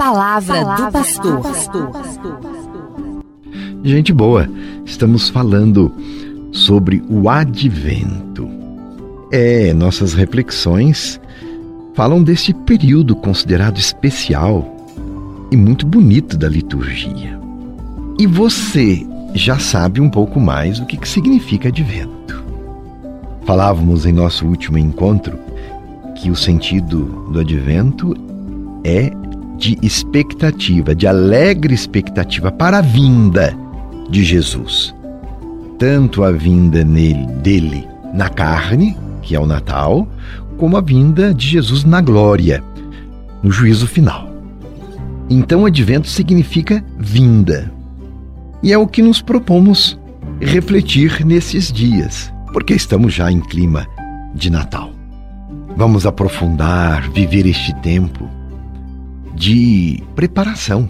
palavra, palavra do pastor. Gente boa, estamos falando sobre o advento. É, nossas reflexões falam desse período considerado especial e muito bonito da liturgia. E você já sabe um pouco mais o que, que significa advento. Falávamos em nosso último encontro que o sentido do advento é de expectativa, de alegre expectativa para a vinda de Jesus. Tanto a vinda nele, dele na carne, que é o Natal, como a vinda de Jesus na glória, no juízo final. Então, advento significa vinda. E é o que nos propomos refletir nesses dias, porque estamos já em clima de Natal. Vamos aprofundar, viver este tempo de preparação,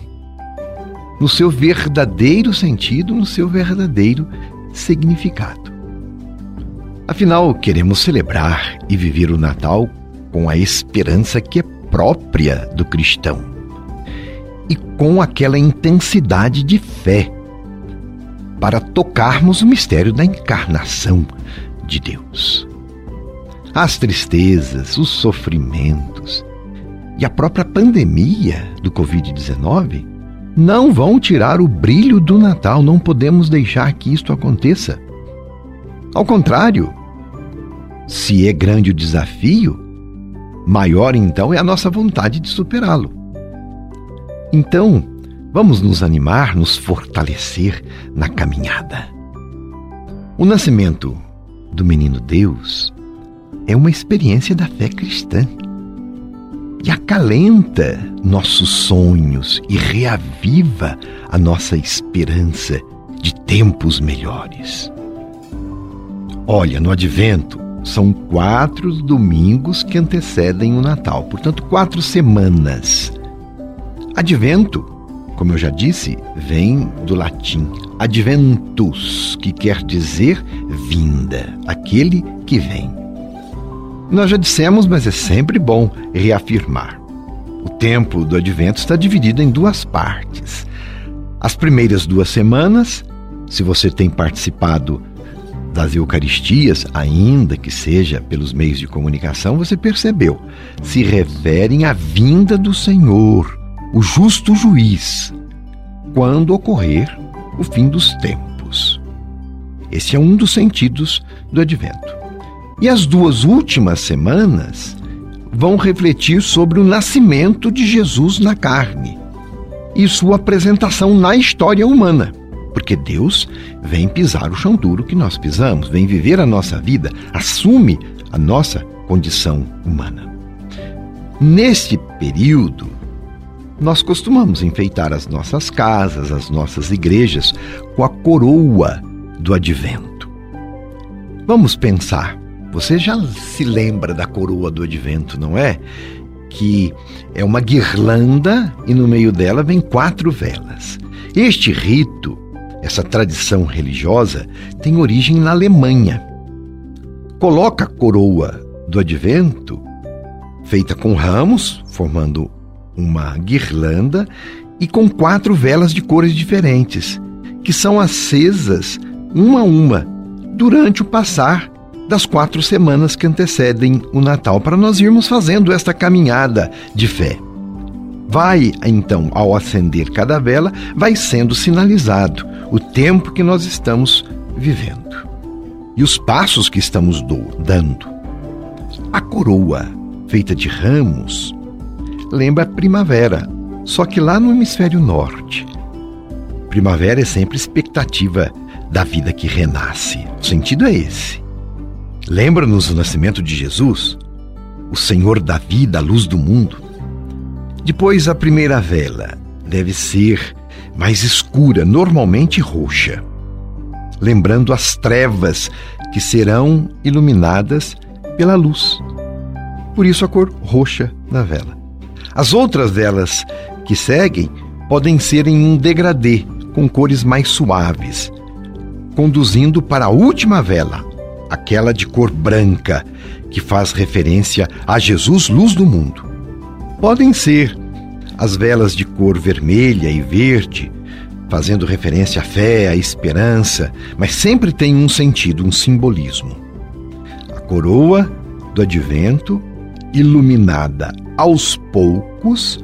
no seu verdadeiro sentido, no seu verdadeiro significado. Afinal, queremos celebrar e viver o Natal com a esperança que é própria do cristão e com aquela intensidade de fé para tocarmos o mistério da encarnação de Deus. As tristezas, os sofrimentos, e a própria pandemia do Covid-19 não vão tirar o brilho do Natal, não podemos deixar que isto aconteça. Ao contrário, se é grande o desafio, maior então é a nossa vontade de superá-lo. Então, vamos nos animar, nos fortalecer na caminhada. O nascimento do menino Deus é uma experiência da fé cristã e acalenta nossos sonhos e reaviva a nossa esperança de tempos melhores. Olha, no advento são quatro domingos que antecedem o Natal, portanto, quatro semanas. Advento, como eu já disse, vem do latim adventus, que quer dizer vinda, aquele que vem. Nós já dissemos, mas é sempre bom reafirmar. O tempo do advento está dividido em duas partes. As primeiras duas semanas, se você tem participado das Eucaristias, ainda que seja pelos meios de comunicação, você percebeu, se referem à vinda do Senhor, o justo juiz, quando ocorrer o fim dos tempos. Esse é um dos sentidos do advento. E as duas últimas semanas vão refletir sobre o nascimento de Jesus na carne e sua apresentação na história humana. Porque Deus vem pisar o chão duro que nós pisamos, vem viver a nossa vida, assume a nossa condição humana. Neste período, nós costumamos enfeitar as nossas casas, as nossas igrejas com a coroa do advento. Vamos pensar você já se lembra da coroa do advento, não é? Que é uma guirlanda e no meio dela vem quatro velas. Este rito, essa tradição religiosa, tem origem na Alemanha. Coloca a coroa do advento, feita com ramos, formando uma guirlanda, e com quatro velas de cores diferentes, que são acesas uma a uma durante o passar das quatro semanas que antecedem o Natal, para nós irmos fazendo esta caminhada de fé. Vai, então, ao acender cada vela, vai sendo sinalizado o tempo que nós estamos vivendo e os passos que estamos do, dando. A coroa, feita de ramos, lembra a primavera, só que lá no hemisfério norte. Primavera é sempre expectativa da vida que renasce. O sentido é esse. Lembra-nos o nascimento de Jesus, o Senhor da vida, a luz do mundo. Depois, a primeira vela deve ser mais escura, normalmente roxa, lembrando as trevas que serão iluminadas pela luz. Por isso, a cor roxa na vela. As outras velas que seguem podem ser em um degradê, com cores mais suaves, conduzindo para a última vela, aquela de cor branca, que faz referência a Jesus, luz do mundo. Podem ser as velas de cor vermelha e verde, fazendo referência à fé, à esperança, mas sempre tem um sentido, um simbolismo. A coroa do advento, iluminada aos poucos,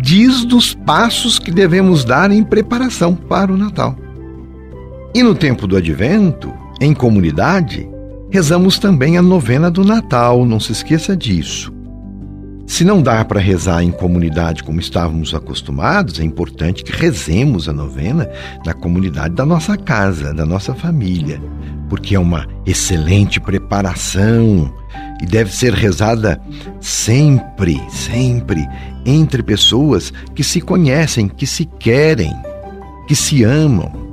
diz dos passos que devemos dar em preparação para o Natal. E no tempo do advento, em comunidade, rezamos também a novena do Natal, não se esqueça disso. Se não dá para rezar em comunidade como estávamos acostumados, é importante que rezemos a novena na comunidade da nossa casa, da nossa família, porque é uma excelente preparação e deve ser rezada sempre, sempre entre pessoas que se conhecem, que se querem, que se amam.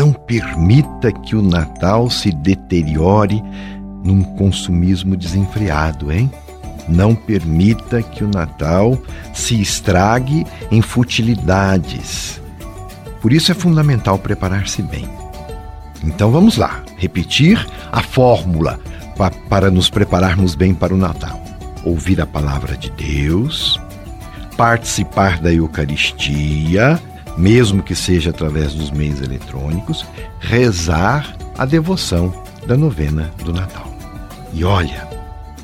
Não permita que o Natal se deteriore num consumismo desenfreado, hein? Não permita que o Natal se estrague em futilidades. Por isso é fundamental preparar-se bem. Então vamos lá, repetir a fórmula para nos prepararmos bem para o Natal. Ouvir a palavra de Deus, participar da Eucaristia, mesmo que seja através dos meios eletrônicos, rezar a devoção da novena do Natal. E olha,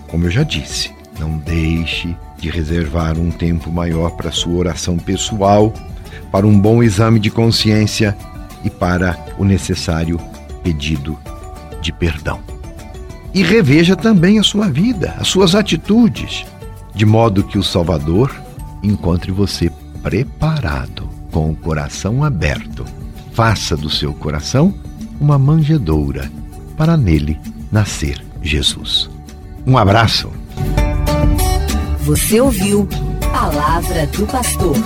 como eu já disse, não deixe de reservar um tempo maior para sua oração pessoal, para um bom exame de consciência e para o necessário pedido de perdão. E reveja também a sua vida, as suas atitudes, de modo que o Salvador encontre você preparado, com o coração aberto. Faça do seu coração uma manjedoura para nele nascer Jesus. Um abraço. Você ouviu Palavra do Pastor.